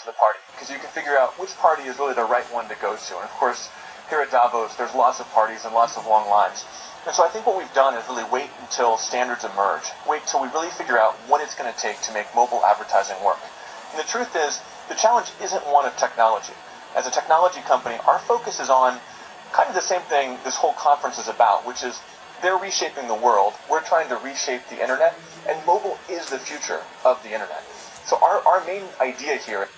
to the party because you can figure out which party is really the right one to go to. And of course, here at Davos, there's lots of parties and lots of long lines. And so I think what we've done is really wait until standards emerge. Wait till we really figure out what it's going to take to make mobile advertising work. And the truth is, the challenge isn't one of technology. As a technology company, our focus is on kind of the same thing this whole conference is about, which is they're reshaping the world. We're trying to reshape the internet, and mobile is the future of the internet. So our, our main idea here